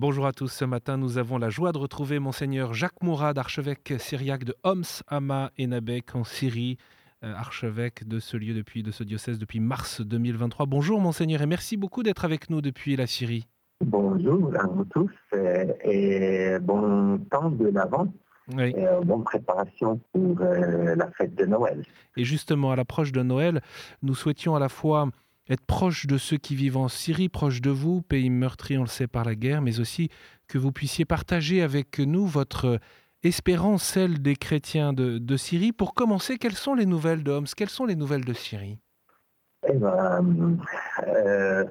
Bonjour à tous. Ce matin, nous avons la joie de retrouver Monseigneur Jacques Mourad, archevêque syriaque de Homs, Hama et Nabek en Syrie, euh, archevêque de ce lieu depuis, de ce diocèse depuis mars 2023. Bonjour Monseigneur et merci beaucoup d'être avec nous depuis la Syrie. Bonjour à vous tous et bon temps de l'avant. Et bonne préparation pour euh, la fête de Noël. Et justement, à l'approche de Noël, nous souhaitions à la fois être proche de ceux qui vivent en Syrie, proche de vous, pays meurtri, on le sait, par la guerre, mais aussi que vous puissiez partager avec nous votre espérance, celle des chrétiens de, Syrie. Pour commencer, quelles sont les nouvelles de Homs Quelles sont les nouvelles de Syrie? Eh ben, euh,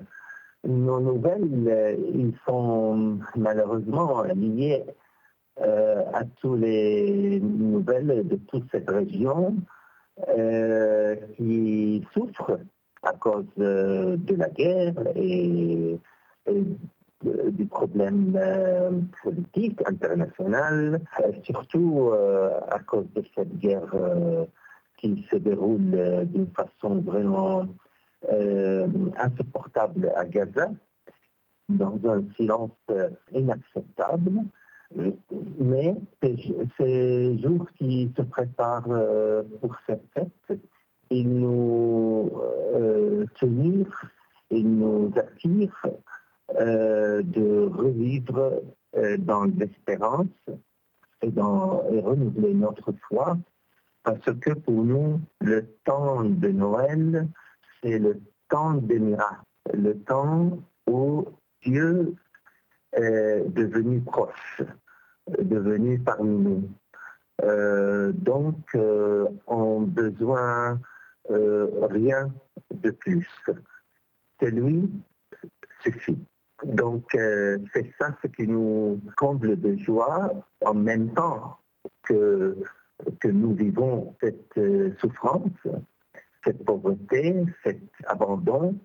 Nos nouvelles, euh, ils sont malheureusement liées euh, à toutes les nouvelles de toute cette région qui souffrent à cause de la guerre et, du problème euh, politique international, surtout euh, à cause de cette guerre euh, qui se déroule d'une façon vraiment insupportable à Gaza, dans un silence inacceptable. Mais ces jours qui se préparent pour cette fête, il nous euh, tenir, il nous attire euh, de revivre euh, dans l'espérance et, dans, et renouveler notre foi, parce que pour nous, le temps de Noël, c'est le temps des miracles, le temps où Dieu est devenu proche, devenu parmi nous. donc, on a besoin euh, rien de plus. C'est lui suffit. Donc, euh, c'est ça ce qui nous comble de joie en même temps que, que nous vivons cette euh, souffrance, cette pauvreté, cet abandon.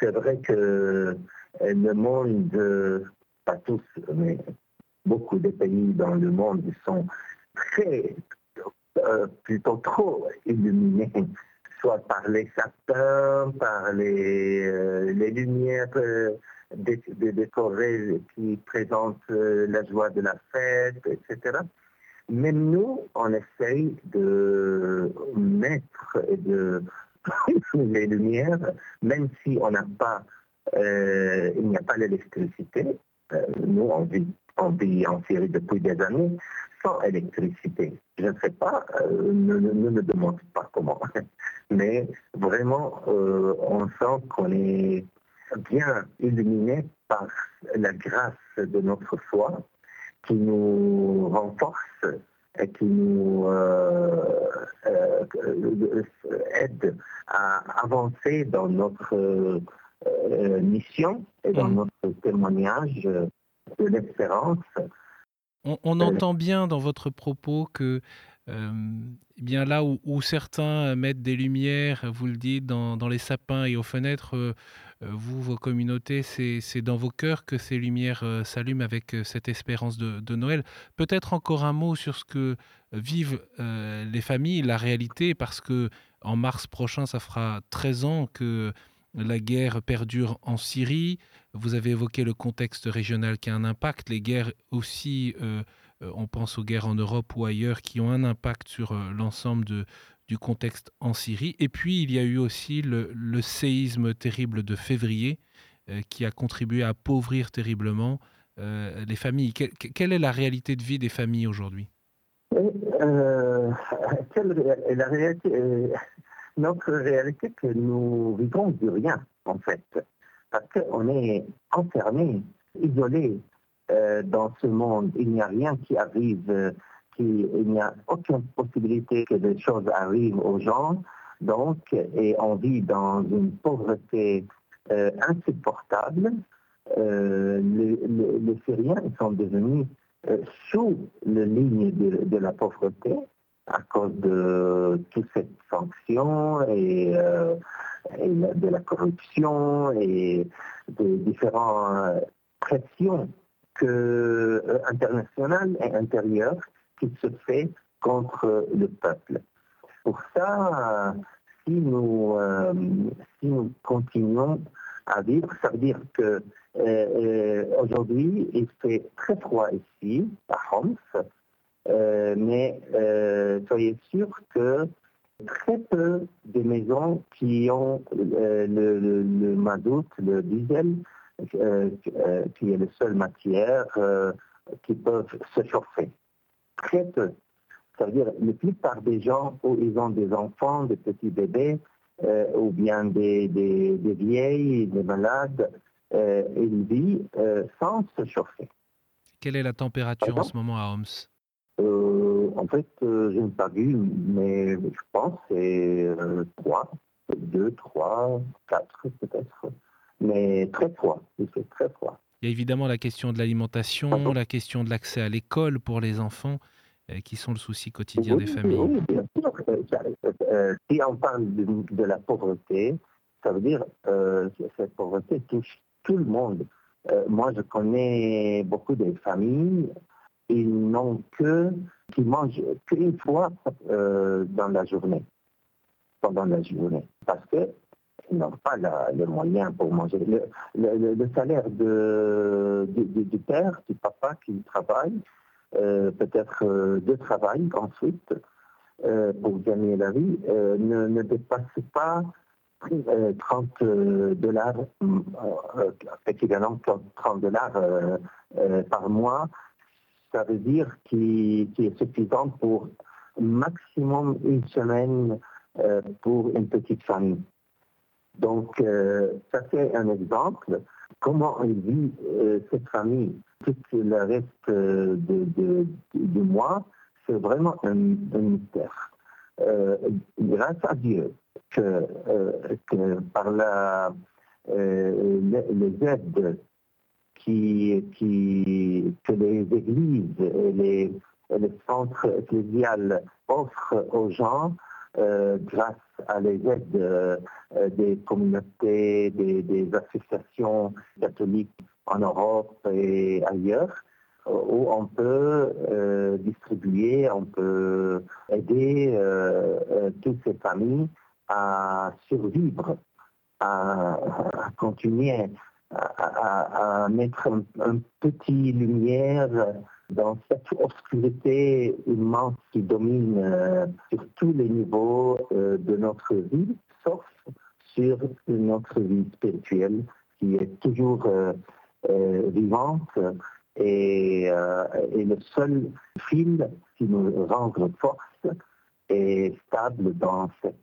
C'est vrai que le monde, pas tous, mais beaucoup de pays dans le monde sont très euh, plutôt trop illuminé, soit par les sapins, par les, euh, les lumières euh, qui présentent la joie de la fête, etc. Même nous, on essaye de mettre et de les lumières, même si on n'a pas, il n'y a pas l'électricité. nous, on vit, on vit en Syrie depuis des années sans électricité. Je ne sais pas, euh, ne, me demande pas comment, mais vraiment, euh, on sent qu'on est bien illuminé par la grâce de notre foi qui nous renforce et qui nous euh, aide à avancer dans notre mission et dans mmh. notre témoignage de l'espérance on, entend bien dans votre propos que euh, eh bien là où, certains mettent des lumières, vous le dites, dans, les sapins et aux fenêtres, euh, euh, vous, vos communautés, c'est dans vos cœurs que ces lumières s'allument avec cette espérance de, de Noël. Peut-être encore un mot sur ce que vivent les familles, la réalité, parce que en mars prochain, ça fera 13 ans que la guerre perdure en Syrie. Vous avez évoqué le contexte régional qui a un impact. Les guerres aussi, euh, euh, on pense aux guerres en Europe ou ailleurs, qui ont un impact sur euh, l'ensemble du contexte en Syrie. Et puis, il y a eu aussi le, séisme terrible de février qui a contribué à appauvrir terriblement les familles. quelle est la réalité de vie des familles aujourd'hui? La réalité notre réalité que nous vivons du rien, en fait. Parce qu'on est enfermé, isolé euh, dans ce monde. Il n'y a rien qui arrive, euh, il n'y a aucune possibilité que des choses arrivent aux gens. Donc, et on vit dans une pauvreté euh, insupportable. les, Syriens sont devenus sous la ligne de la pauvreté à cause de toutes ces sanctions et, euh, de la corruption et des différentes pressions que, euh, internationales et intérieures qui se fait contre le peuple. Pour ça, si nous, euh, continuons à vivre, ça veut dire que Aujourd'hui, il fait très froid ici, à Homs, mais soyez sûr que très peu de maisons qui ont le, le, mazout, le diesel, qui est la seule matière qui peuvent se chauffer. Très peu. C'est-à-dire, la plupart des gens où ils ont des enfants, des petits bébés, euh, ou bien des, des, vieilles, des malades, euh, ils vivent euh, sans se chauffer. Quelle est la température en ce moment à Homs? En fait, je n'ai pas vu, mais je pense que c'est 3, 2, 3, 4 peut-être. Mais très froid, il fait très froid. Il y a évidemment la question de l'alimentation, la question de l'accès à l'école pour les enfants, euh, qui sont le souci quotidien des familles. Oui, bien sûr. Euh, si on parle de, la pauvreté, ça veut dire que cette pauvreté touche tout le monde. Euh, moi, je connais beaucoup de familles, ils n'ont que, qui mangent qu'une fois dans la journée, pendant la journée, parce que n'ont pas les moyens pour manger. Le, salaire de, du père, du papa qui travaille, euh, peut-être euh, deux travail ensuite euh, pour gagner la vie, ne, dépasse pas 30 dollars, équivalent 30 dollars par mois. Ça veut dire qu'il est suffisant pour maximum une semaine pour une petite famille. Donc, euh, ça c'est un exemple. Comment vit euh, cette famille? Tout le reste euh, de, de, mois, c'est vraiment un, mystère. grâce à Dieu que, par la, les, aides qui, que les églises et les, centres ecclésiales offrent aux gens, grâce à les aides euh, des communautés, des, associations catholiques en Europe et ailleurs, où on peut euh, distribuer, on peut aider euh, toutes ces familles à survivre, à, continuer à, mettre un, petit lumière dans cette obscurité immense qui domine euh, sur tous les niveaux euh, de notre vie, sauf sur notre vie spirituelle qui est toujours euh, vivante et, le seul fil qui nous rend force et stable dans cette.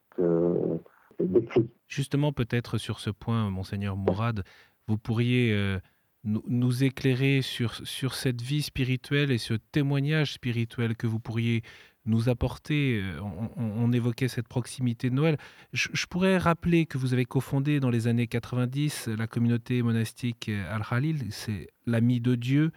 Justement, peut-être sur ce point, monseigneur Mourad, vous pourriez nous, éclairer sur, sur cette vie spirituelle et ce témoignage spirituel que vous pourriez nous apporter euh, on, évoquait cette proximité de Noël. Je, pourrais rappeler que vous avez cofondé dans les années 90 la communauté monastique Al-Khalil, c'est l'ami de Dieu,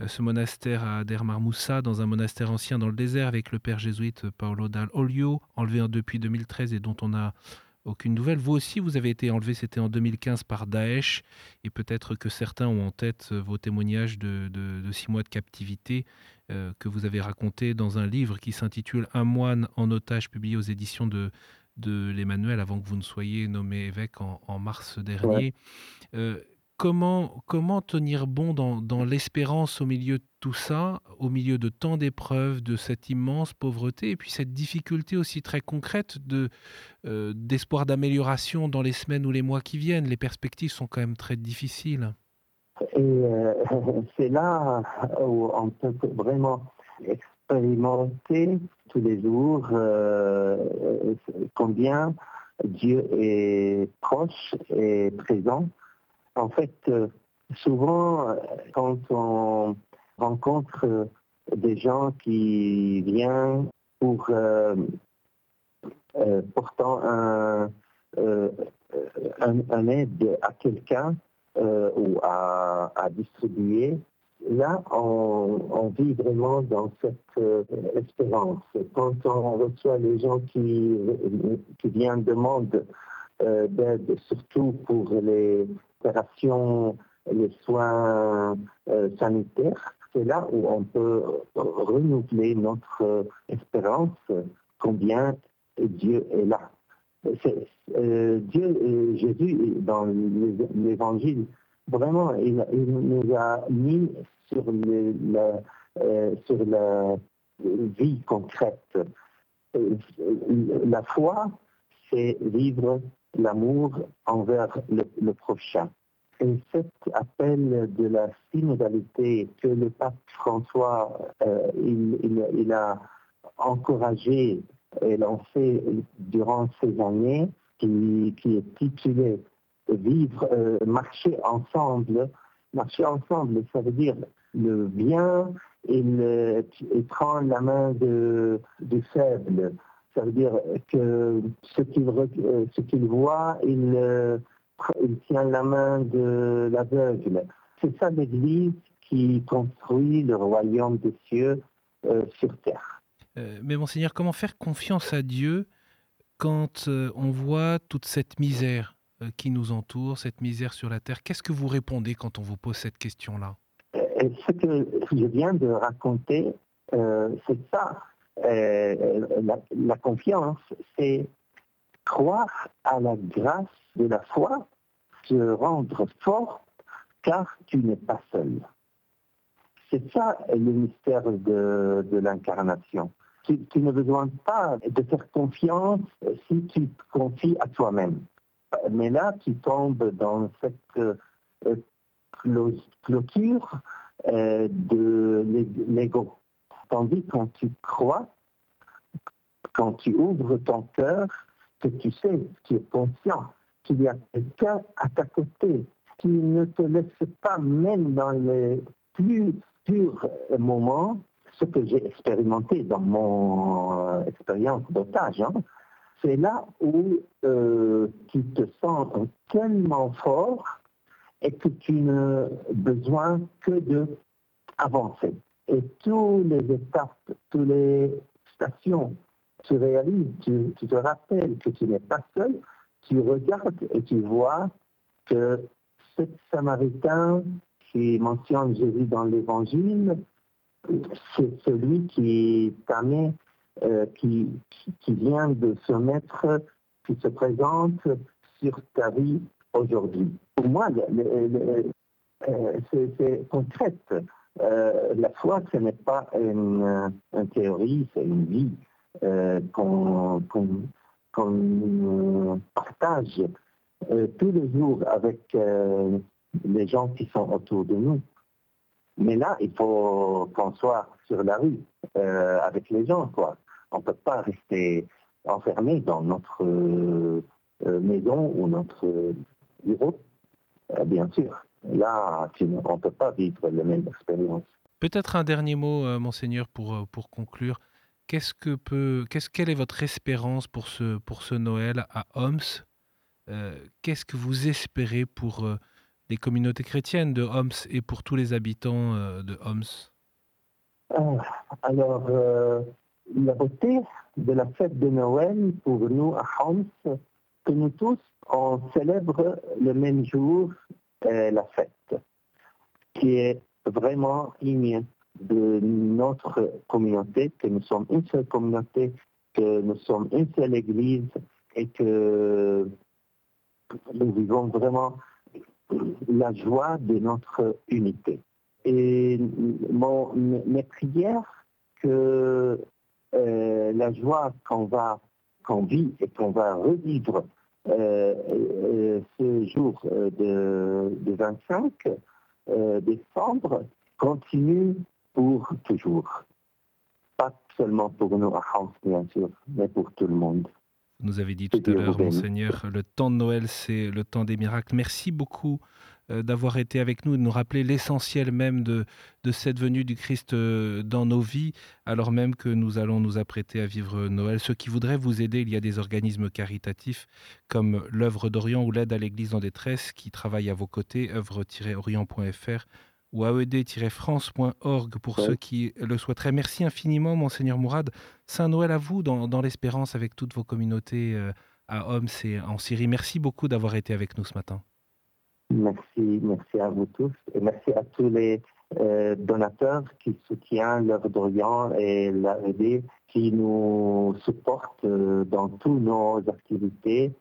euh, ce monastère à Der Marmoussa, dans un monastère ancien dans le désert avec le père jésuite Paolo Dal Olio, enlevé depuis 2013 et dont on a aucune nouvelle. Vous aussi, vous avez été enlevé, c'était en 2015 par Daesh, et peut-être que certains ont en tête euh, vos témoignages de, six mois de captivité euh, que vous avez raconté dans un livre qui s'intitule Un moine en otage, publié aux éditions de, de l'Emmanuel, avant que vous ne soyez nommé évêque en, mars dernier. Euh, comment, tenir bon dans, l'espérance au milieu de tout ça, au milieu de tant d'épreuves, de cette immense pauvreté, et puis cette difficulté aussi très concrète euh, d'espoir d'amélioration dans les semaines ou les mois qui viennent? Les perspectives sont quand même très difficiles. Et euh, c'est là où on peut vraiment expérimenter tous les jours euh, combien Dieu est proche et présent en fait, euh, souvent, euh, quand on rencontre euh, des gens qui viennent pour portant un, un, aide à quelqu'un ou à, distribuer, là, on, vit vraiment dans cette espérance. Quand on reçoit les gens qui, qui viennent demander d'aide, surtout pour les opérations, les soins euh, sanitaires, c'est là où on peut renouveler notre espérance combien Dieu est là. Euh, Dieu, Jésus, dans l'évangile, vraiment, il, nous a mis sur, la, euh, sur la vie concrète. Euh, la foi, c'est vivre l'amour envers le, prochain. Et cet appel de la synodalité que le pape François, euh, il, a encouragé et lancé durant ces années, qui, est titulé Vivre, euh, marcher ensemble. Marcher ensemble, ça veut dire le bien, il, il prend la main du faible. Ça veut dire que ce qu'il ce qu'il voit, il, il tient la main de l'aveugle. C'est ça l'Église qui construit le royaume des cieux euh, sur terre. Euh, mais monseigneur, comment faire confiance à Dieu quand euh, on voit toute cette misère qui nous entoure, cette misère sur la terre? Qu'est-ce que vous répondez quand on vous pose cette question-là? Ce que je viens de raconter, c'est ça. La, la, confiance, c'est croire à la grâce de la foi, se rendre fort, car tu n'es pas seul. C'est ça le mystère de, de l'incarnation. Tu, tu n'as besoin pas de faire confiance si tu te confies à toi-même. Mais là, tu tombes dans cette euh, clôture euh, de l'ego. Tandis quand tu crois, quand tu ouvres ton cœur, que tu sais, tu es conscient qu'il y a quelqu'un à ta côté qui ne te laisse pas, même dans les plus purs moments, ce que j'ai expérimenté dans mon euh, expérience d'otage, hein, c'est là où euh, tu te sens tellement fort et que tu n'as besoin que de avancer. Et toutes les étapes, toutes les stations tu réalises, tu, te rappelles que tu n'es pas seul, tu regardes et tu vois que ce Samaritain qui mentionne Jésus dans l'Évangile, c'est celui qui euh, qui, qui, vient de se mettre, qui se présente sur ta vie aujourd'hui. Pour moi, euh, c'est concret. Euh, la foi, ce n'est pas une, une théorie, c'est une vie. Euh, qu'on partage euh, tous les jours avec euh, les gens qui sont autour de nous. Mais là, il faut qu'on soit sur la rue avec les gens. Quoi. On ne peut pas rester enfermé dans notre maison ou notre bureau. bien sûr, là, on ne peut pas vivre la même expérience. Peut-être un dernier mot, monseigneur, pour, pour conclure. Qu'est-ce que peut, qu'est-ce, quelle est votre espérance pour ce, pour ce Noël à Homs? Euh, Qu'est-ce que vous espérez pour euh, les communautés chrétiennes de Homs et pour tous les habitants euh, de Homs? Ah, Alors, la beauté de la fête de Noël pour nous à Homs, que nous tous, on célèbre le même jour la fête, qui est vraiment immensité de notre communauté, que nous sommes une seule communauté, que nous sommes une seule église et que nous vivons vraiment la joie de notre unité. Et mon, mes prières que euh, la joie qu'on va qu'on vit et qu'on va revivre ce jour de, de 25 décembre continue pour toujours. Pas seulement pour nous à France, bien sûr, mais pour tout le monde. Vous nous avez dit tout à l'heure, Monseigneur, le temps de Noël, c'est le temps des miracles. Merci beaucoup euh, d'avoir été avec nous et de nous rappeler l'essentiel même de, de cette venue du Christ euh, dans nos vies, alors même que nous allons nous apprêter à vivre Noël. Ceux qui voudraient vous aider, il y a des organismes caritatifs comme l'œuvre d'Orient ou l'aide à l'Église en détresse qui travaillent à vos côtés, œuvre-orient.fr ou aed-france.org pour ceux qui le souhaiteraient. Merci infiniment, Monseigneur Mourad. Saint Noël à vous dans, l'espérance avec toutes vos communautés euh, à Homs et en Syrie. Merci beaucoup d'avoir été avec nous ce matin. Merci, merci à vous tous et merci à tous les euh, donateurs qui soutiennent l'œuvre d'Orient et l'AED qui nous supportent euh, dans toutes nos activités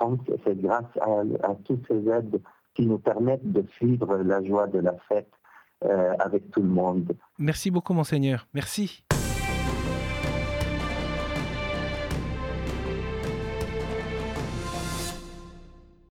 Homs. C'est grâce à, à toutes ces aides qui nous permettent de suivre la joie de la fête euh, avec tout le monde. Merci beaucoup, monseigneur. Merci.